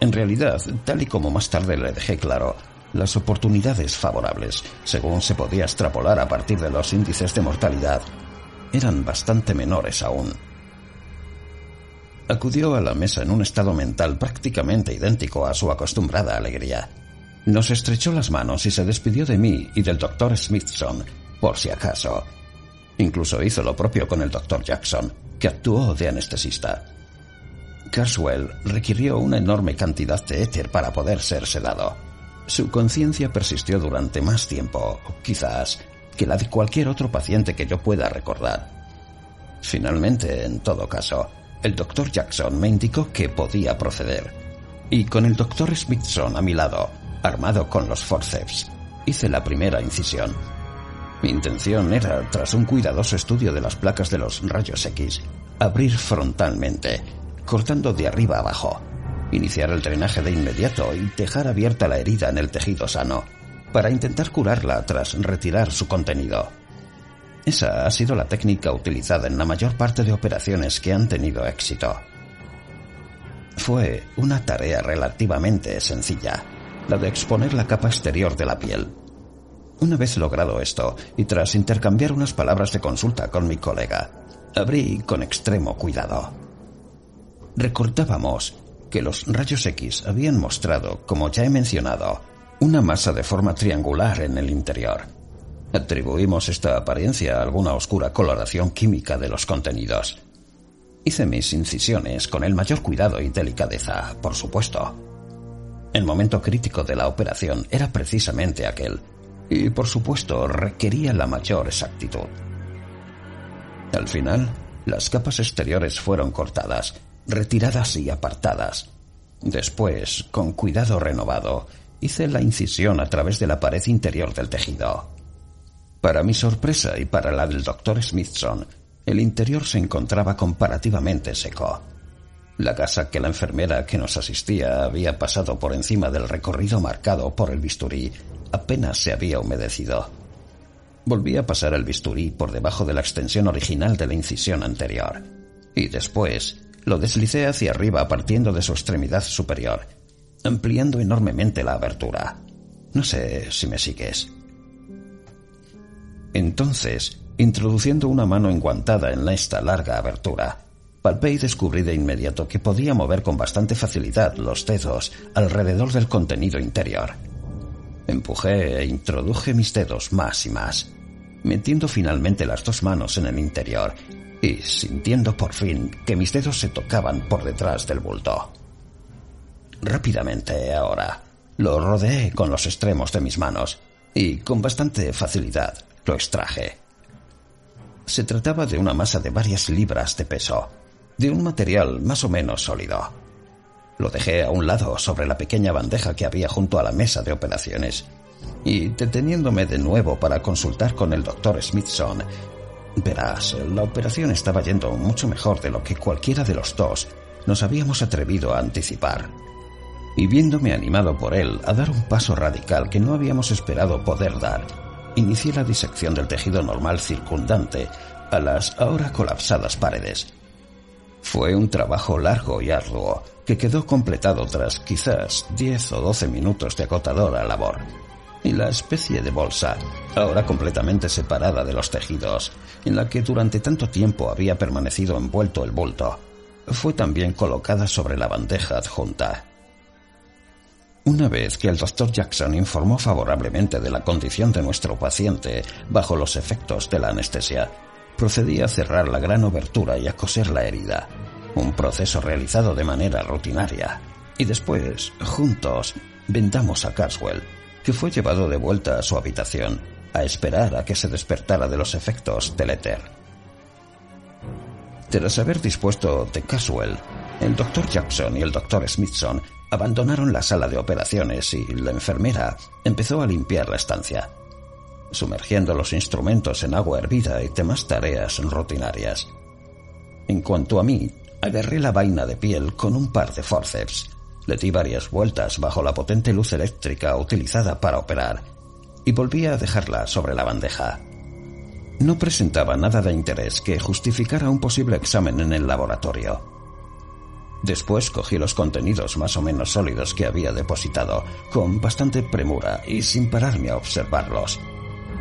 En realidad, tal y como más tarde le dejé claro, las oportunidades favorables, según se podía extrapolar a partir de los índices de mortalidad, eran bastante menores aún. Acudió a la mesa en un estado mental prácticamente idéntico a su acostumbrada alegría. Nos estrechó las manos y se despidió de mí y del doctor Smithson, por si acaso. Incluso hizo lo propio con el doctor Jackson, que actuó de anestesista. Carswell requirió una enorme cantidad de éter para poder ser sedado. Su conciencia persistió durante más tiempo, quizás, que la de cualquier otro paciente que yo pueda recordar. Finalmente, en todo caso, el doctor Jackson me indicó que podía proceder. Y con el doctor Smithson a mi lado, armado con los forceps, hice la primera incisión. Mi intención era, tras un cuidadoso estudio de las placas de los rayos X, abrir frontalmente cortando de arriba abajo, iniciar el drenaje de inmediato y dejar abierta la herida en el tejido sano, para intentar curarla tras retirar su contenido. Esa ha sido la técnica utilizada en la mayor parte de operaciones que han tenido éxito. Fue una tarea relativamente sencilla, la de exponer la capa exterior de la piel. Una vez logrado esto, y tras intercambiar unas palabras de consulta con mi colega, abrí con extremo cuidado. Recordábamos que los rayos X habían mostrado, como ya he mencionado, una masa de forma triangular en el interior. Atribuimos esta apariencia a alguna oscura coloración química de los contenidos. Hice mis incisiones con el mayor cuidado y delicadeza, por supuesto. El momento crítico de la operación era precisamente aquel, y por supuesto requería la mayor exactitud. Al final, las capas exteriores fueron cortadas retiradas y apartadas. Después, con cuidado renovado, hice la incisión a través de la pared interior del tejido. Para mi sorpresa y para la del doctor Smithson, el interior se encontraba comparativamente seco. La gasa que la enfermera que nos asistía había pasado por encima del recorrido marcado por el bisturí apenas se había humedecido. Volví a pasar el bisturí por debajo de la extensión original de la incisión anterior, y después lo deslicé hacia arriba partiendo de su extremidad superior, ampliando enormemente la abertura. No sé si me sigues. Entonces, introduciendo una mano enguantada en esta larga abertura, palpé y descubrí de inmediato que podía mover con bastante facilidad los dedos alrededor del contenido interior. Empujé e introduje mis dedos más y más, metiendo finalmente las dos manos en el interior y sintiendo por fin que mis dedos se tocaban por detrás del bulto. Rápidamente ahora lo rodeé con los extremos de mis manos y con bastante facilidad lo extraje. Se trataba de una masa de varias libras de peso, de un material más o menos sólido. Lo dejé a un lado sobre la pequeña bandeja que había junto a la mesa de operaciones y deteniéndome de nuevo para consultar con el doctor Smithson, verás, la operación estaba yendo mucho mejor de lo que cualquiera de los dos nos habíamos atrevido a anticipar. Y viéndome animado por él a dar un paso radical que no habíamos esperado poder dar, inicié la disección del tejido normal circundante a las ahora colapsadas paredes. Fue un trabajo largo y arduo, que quedó completado tras quizás 10 o 12 minutos de agotadora labor. Y la especie de bolsa, ahora completamente separada de los tejidos, en la que durante tanto tiempo había permanecido envuelto el bulto, fue también colocada sobre la bandeja adjunta. Una vez que el doctor Jackson informó favorablemente de la condición de nuestro paciente bajo los efectos de la anestesia, procedí a cerrar la gran obertura y a coser la herida, un proceso realizado de manera rutinaria. Y después, juntos, vendamos a Carswell, que fue llevado de vuelta a su habitación, a esperar a que se despertara de los efectos del éter. Tras haber dispuesto de Caswell, el doctor Jackson y el doctor Smithson abandonaron la sala de operaciones y la enfermera empezó a limpiar la estancia, sumergiendo los instrumentos en agua hervida y demás tareas rutinarias. En cuanto a mí, Agarré la vaina de piel con un par de forceps. Le di varias vueltas bajo la potente luz eléctrica utilizada para operar y volví a dejarla sobre la bandeja. No presentaba nada de interés que justificara un posible examen en el laboratorio. Después cogí los contenidos más o menos sólidos que había depositado, con bastante premura y sin pararme a observarlos.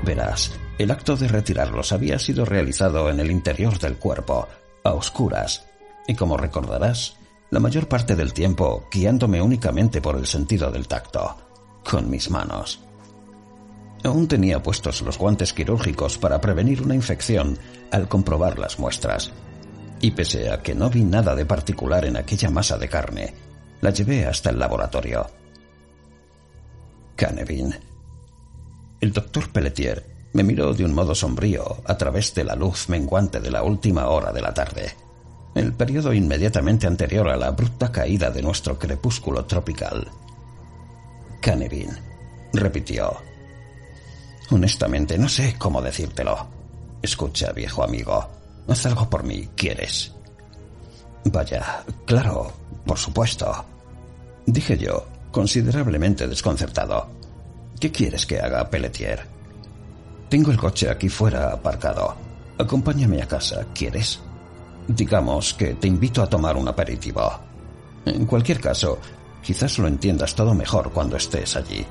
Verás, el acto de retirarlos había sido realizado en el interior del cuerpo, a oscuras, y como recordarás, la mayor parte del tiempo guiándome únicamente por el sentido del tacto, con mis manos. Aún tenía puestos los guantes quirúrgicos para prevenir una infección al comprobar las muestras, y pese a que no vi nada de particular en aquella masa de carne, la llevé hasta el laboratorio. Canevin. El doctor Pelletier me miró de un modo sombrío a través de la luz menguante de la última hora de la tarde el periodo inmediatamente anterior a la abrupta caída de nuestro crepúsculo tropical. Canevin, repitió. Honestamente, no sé cómo decírtelo. Escucha, viejo amigo, haz algo por mí, ¿quieres? Vaya, claro, por supuesto. Dije yo, considerablemente desconcertado. ¿Qué quieres que haga, Pelletier? Tengo el coche aquí fuera aparcado. Acompáñame a casa, ¿quieres? Digamos que te invito a tomar un aperitivo. En cualquier caso, quizás lo entiendas todo mejor cuando estés allí.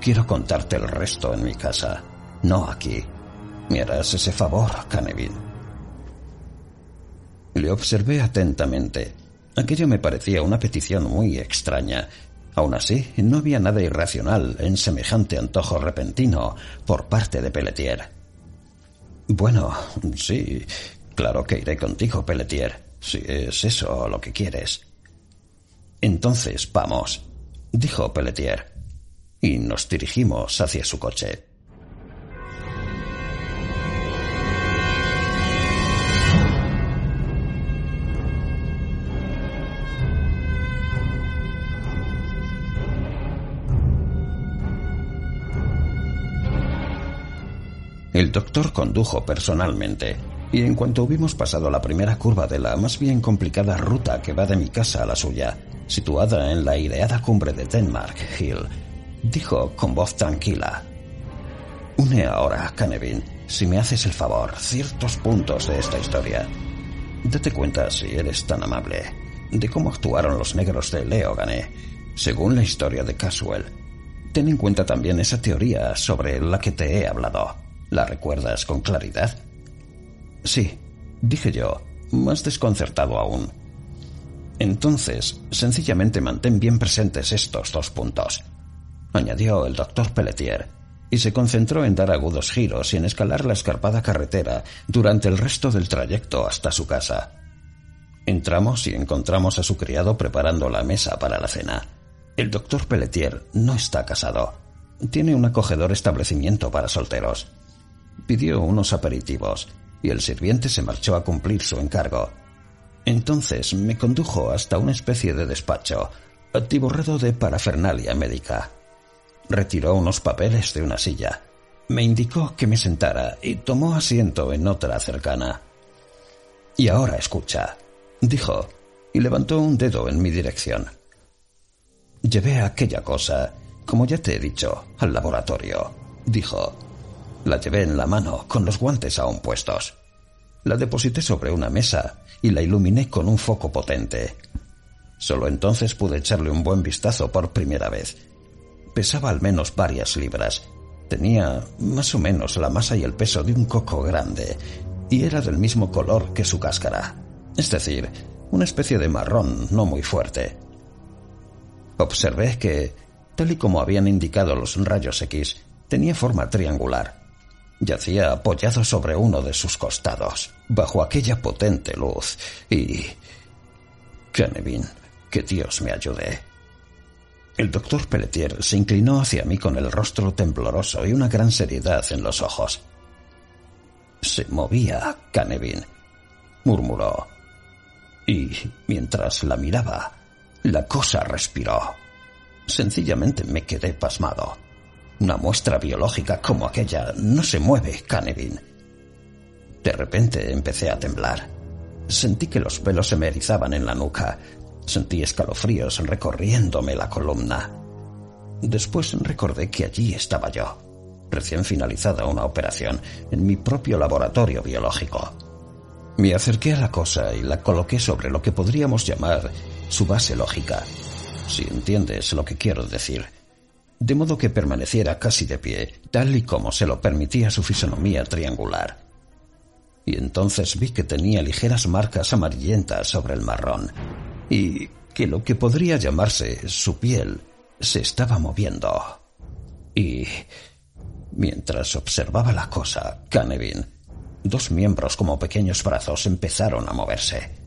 Quiero contarte el resto en mi casa, no aquí. ¿Me harás ese favor, Canevin? Le observé atentamente. Aquello me parecía una petición muy extraña. Aún así, no había nada irracional en semejante antojo repentino por parte de Pelletier. Bueno, sí, Claro que iré contigo, Pelletier, si es eso lo que quieres. Entonces vamos, dijo Pelletier, y nos dirigimos hacia su coche. El doctor condujo personalmente y en cuanto hubimos pasado la primera curva de la más bien complicada ruta que va de mi casa a la suya, situada en la ideada cumbre de Denmark Hill, dijo con voz tranquila. Une ahora, Canevin, si me haces el favor, ciertos puntos de esta historia. Date cuenta, si eres tan amable, de cómo actuaron los negros de Leogane, según la historia de Caswell. Ten en cuenta también esa teoría sobre la que te he hablado. ¿La recuerdas con claridad? Sí, dije yo, más desconcertado aún. Entonces, sencillamente mantén bien presentes estos dos puntos, añadió el doctor Pelletier, y se concentró en dar agudos giros y en escalar la escarpada carretera durante el resto del trayecto hasta su casa. Entramos y encontramos a su criado preparando la mesa para la cena. El doctor Pelletier no está casado. Tiene un acogedor establecimiento para solteros. Pidió unos aperitivos y el sirviente se marchó a cumplir su encargo. Entonces me condujo hasta una especie de despacho, atiborrado de parafernalia médica. Retiró unos papeles de una silla. Me indicó que me sentara y tomó asiento en otra cercana. Y ahora escucha, dijo, y levantó un dedo en mi dirección. Llevé aquella cosa, como ya te he dicho, al laboratorio, dijo. La llevé en la mano, con los guantes aún puestos. La deposité sobre una mesa y la iluminé con un foco potente. Solo entonces pude echarle un buen vistazo por primera vez pesaba al menos varias libras. Tenía más o menos la masa y el peso de un coco grande y era del mismo color que su cáscara, es decir, una especie de marrón no muy fuerte. Observé que, tal y como habían indicado los rayos X, tenía forma triangular. Yacía apoyado sobre uno de sus costados, bajo aquella potente luz, y... Kennevin, que Dios me ayude. El doctor Pelletier se inclinó hacia mí con el rostro tembloroso y una gran seriedad en los ojos. Se movía, Canevin, murmuró. Y mientras la miraba, la cosa respiró. Sencillamente me quedé pasmado. Una muestra biológica como aquella no se mueve, Canevin. De repente empecé a temblar. Sentí que los pelos se me erizaban en la nuca Sentí escalofríos recorriéndome la columna. Después recordé que allí estaba yo, recién finalizada una operación, en mi propio laboratorio biológico. Me acerqué a la cosa y la coloqué sobre lo que podríamos llamar su base lógica, si entiendes lo que quiero decir, de modo que permaneciera casi de pie, tal y como se lo permitía su fisonomía triangular. Y entonces vi que tenía ligeras marcas amarillentas sobre el marrón, y que lo que podría llamarse su piel se estaba moviendo. Y mientras observaba la cosa, Canevin, dos miembros como pequeños brazos empezaron a moverse.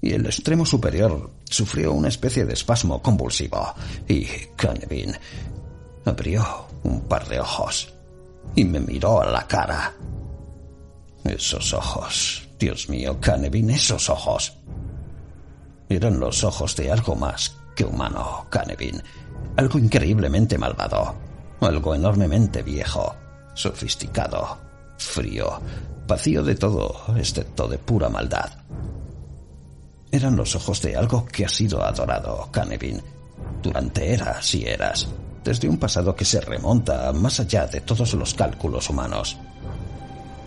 Y el extremo superior sufrió una especie de espasmo convulsivo. Y Canevin abrió un par de ojos y me miró a la cara. Esos ojos, Dios mío, Canevin, esos ojos. Eran los ojos de algo más que humano, Canevin. Algo increíblemente malvado. Algo enormemente viejo, sofisticado, frío, vacío de todo, excepto de pura maldad. Eran los ojos de algo que ha sido adorado, Canevin, durante eras y eras, desde un pasado que se remonta más allá de todos los cálculos humanos.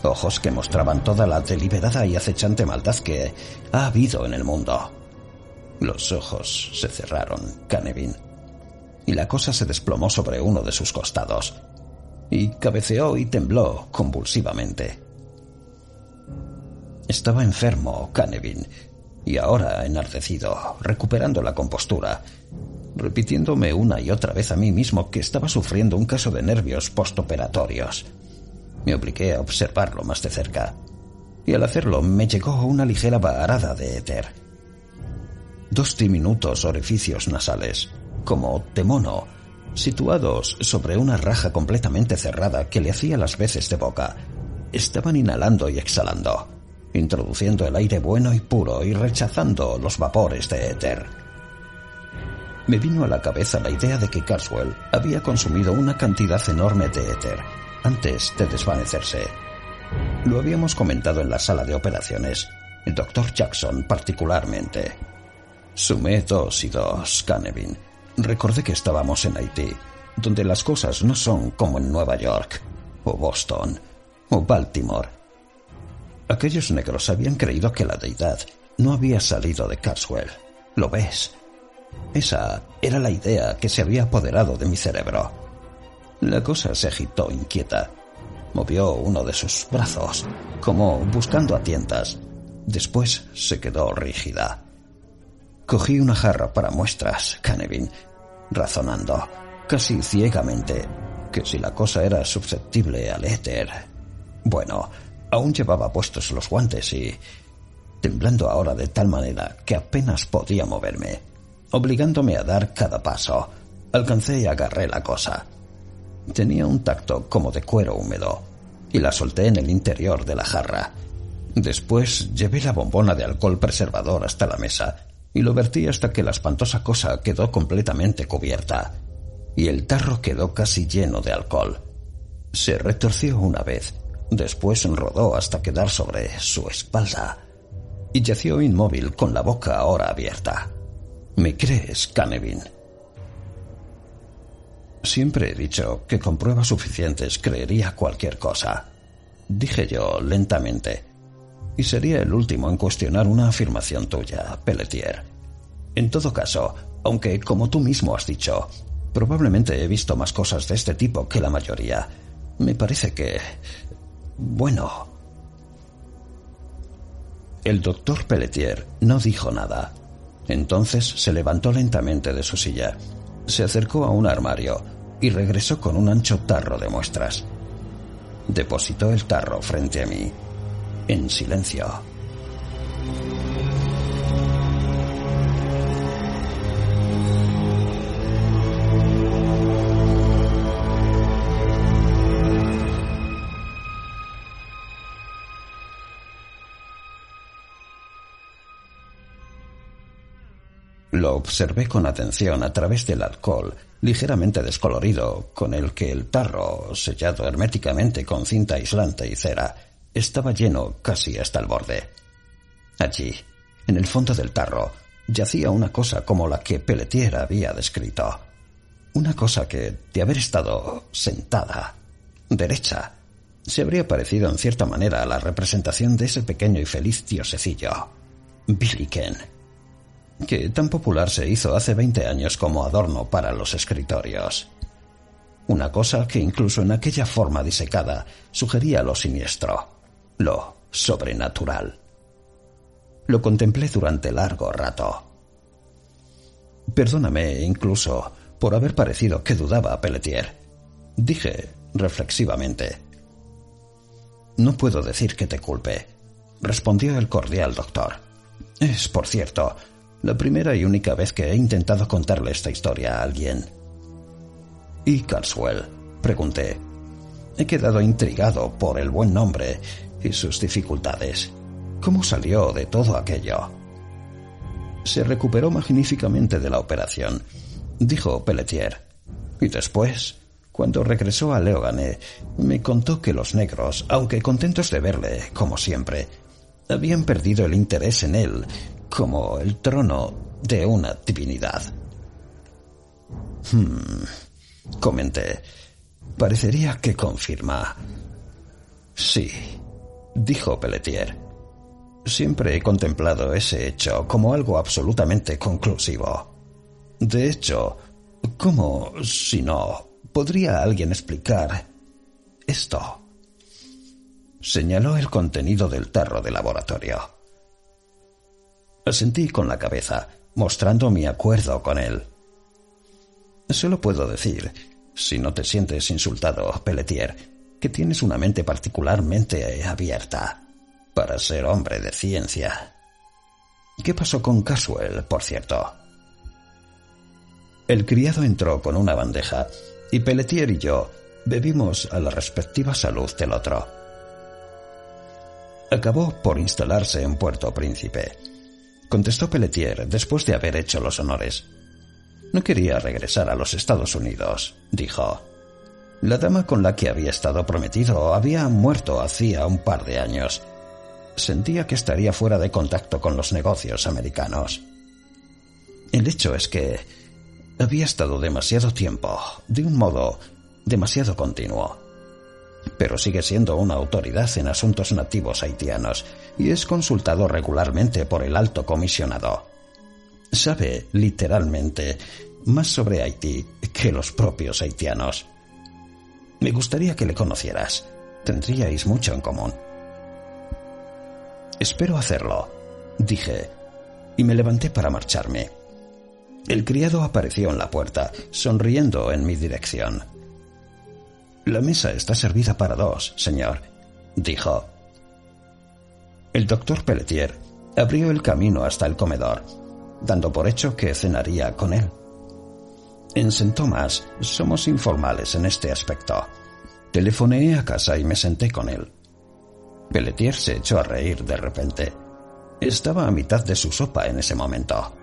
Ojos que mostraban toda la deliberada y acechante maldad que ha habido en el mundo. Los ojos se cerraron, Canevin, y la cosa se desplomó sobre uno de sus costados, y cabeceó y tembló convulsivamente. Estaba enfermo, Canevin, y ahora enardecido, recuperando la compostura, repitiéndome una y otra vez a mí mismo que estaba sufriendo un caso de nervios postoperatorios. Me obligué a observarlo más de cerca, y al hacerlo me llegó una ligera varada de éter dos diminutos orificios nasales, como de mono, situados sobre una raja completamente cerrada que le hacía las veces de boca, estaban inhalando y exhalando, introduciendo el aire bueno y puro y rechazando los vapores de éter. Me vino a la cabeza la idea de que Carswell había consumido una cantidad enorme de éter antes de desvanecerse Lo habíamos comentado en la sala de operaciones, el doctor Jackson particularmente. Sumé dos y dos, Canevin. Recordé que estábamos en Haití, donde las cosas no son como en Nueva York, o Boston, o Baltimore. Aquellos negros habían creído que la deidad no había salido de Carswell. ¿Lo ves? Esa era la idea que se había apoderado de mi cerebro. La cosa se agitó inquieta. Movió uno de sus brazos, como buscando a tientas. Después se quedó rígida. Cogí una jarra para muestras, Canevin, razonando, casi ciegamente, que si la cosa era susceptible al éter. Bueno, aún llevaba puestos los guantes y... temblando ahora de tal manera que apenas podía moverme, obligándome a dar cada paso, alcancé y agarré la cosa. Tenía un tacto como de cuero húmedo, y la solté en el interior de la jarra. Después llevé la bombona de alcohol preservador hasta la mesa y lo vertí hasta que la espantosa cosa quedó completamente cubierta, y el tarro quedó casi lleno de alcohol. Se retorció una vez, después rodó hasta quedar sobre su espalda, y yació inmóvil con la boca ahora abierta. ¿Me crees, Canevin? Siempre he dicho que con pruebas suficientes creería cualquier cosa, dije yo lentamente y sería el último en cuestionar una afirmación tuya, Pelletier. En todo caso, aunque, como tú mismo has dicho, probablemente he visto más cosas de este tipo que la mayoría, me parece que... Bueno... El doctor Pelletier no dijo nada. Entonces se levantó lentamente de su silla, se acercó a un armario y regresó con un ancho tarro de muestras. Depositó el tarro frente a mí en silencio. Observé con atención a través del alcohol, ligeramente descolorido, con el que el tarro, sellado herméticamente con cinta aislante y cera, estaba lleno casi hasta el borde. Allí, en el fondo del tarro, yacía una cosa como la que Pelletier había descrito. Una cosa que, de haber estado sentada, derecha, se habría parecido en cierta manera a la representación de ese pequeño y feliz diosecillo, Billiken, que tan popular se hizo hace veinte años como adorno para los escritorios. Una cosa que incluso en aquella forma disecada sugería lo siniestro lo sobrenatural. Lo contemplé durante largo rato. Perdóname incluso por haber parecido que dudaba a Pelletier. Dije reflexivamente. No puedo decir que te culpe, respondió el cordial doctor. Es, por cierto, la primera y única vez que he intentado contarle esta historia a alguien. ¿Y Carswell? pregunté. He quedado intrigado por el buen nombre y sus dificultades. ¿Cómo salió de todo aquello? Se recuperó magníficamente de la operación, dijo Pelletier. Y después, cuando regresó a Leogane, me contó que los negros, aunque contentos de verle, como siempre, habían perdido el interés en él como el trono de una divinidad. Hmm, comenté. Parecería que confirma. Sí, dijo Pelletier. Siempre he contemplado ese hecho como algo absolutamente conclusivo. De hecho, ¿cómo, si no, podría alguien explicar esto? Señaló el contenido del tarro de laboratorio. Asentí con la cabeza, mostrando mi acuerdo con él. Solo puedo decir, si no te sientes insultado, Pelletier, que tienes una mente particularmente abierta para ser hombre de ciencia. ¿Qué pasó con Caswell, por cierto? El criado entró con una bandeja y Pelletier y yo bebimos a la respectiva salud del otro. Acabó por instalarse en Puerto Príncipe, contestó Pelletier después de haber hecho los honores. No quería regresar a los Estados Unidos, dijo. La dama con la que había estado prometido había muerto hacía un par de años. Sentía que estaría fuera de contacto con los negocios americanos. El hecho es que había estado demasiado tiempo, de un modo demasiado continuo. Pero sigue siendo una autoridad en asuntos nativos haitianos y es consultado regularmente por el alto comisionado. Sabe, literalmente, más sobre Haití que los propios haitianos. Me gustaría que le conocieras. Tendríais mucho en común. Espero hacerlo, dije, y me levanté para marcharme. El criado apareció en la puerta, sonriendo en mi dirección. La mesa está servida para dos, señor, dijo. El doctor Pelletier abrió el camino hasta el comedor, dando por hecho que cenaría con él. En St. Thomas somos informales en este aspecto. Telefoneé a casa y me senté con él. Pelletier se echó a reír de repente. Estaba a mitad de su sopa en ese momento.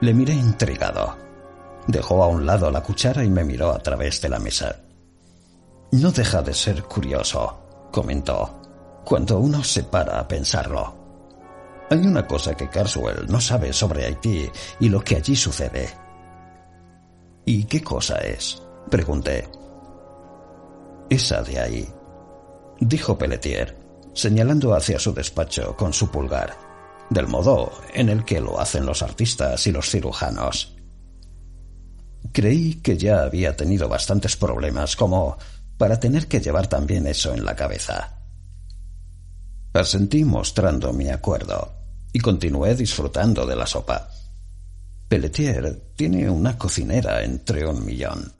Le miré intrigado. Dejó a un lado la cuchara y me miró a través de la mesa. No deja de ser curioso, comentó, cuando uno se para a pensarlo. Hay una cosa que Carswell no sabe sobre Haití y lo que allí sucede. ¿Y qué cosa es? Pregunté. Esa de ahí, dijo Pelletier, señalando hacia su despacho con su pulgar, del modo en el que lo hacen los artistas y los cirujanos. Creí que ya había tenido bastantes problemas como para tener que llevar también eso en la cabeza. Asentí mostrando mi acuerdo y continué disfrutando de la sopa. Pelletier tiene una cocinera entre un millón.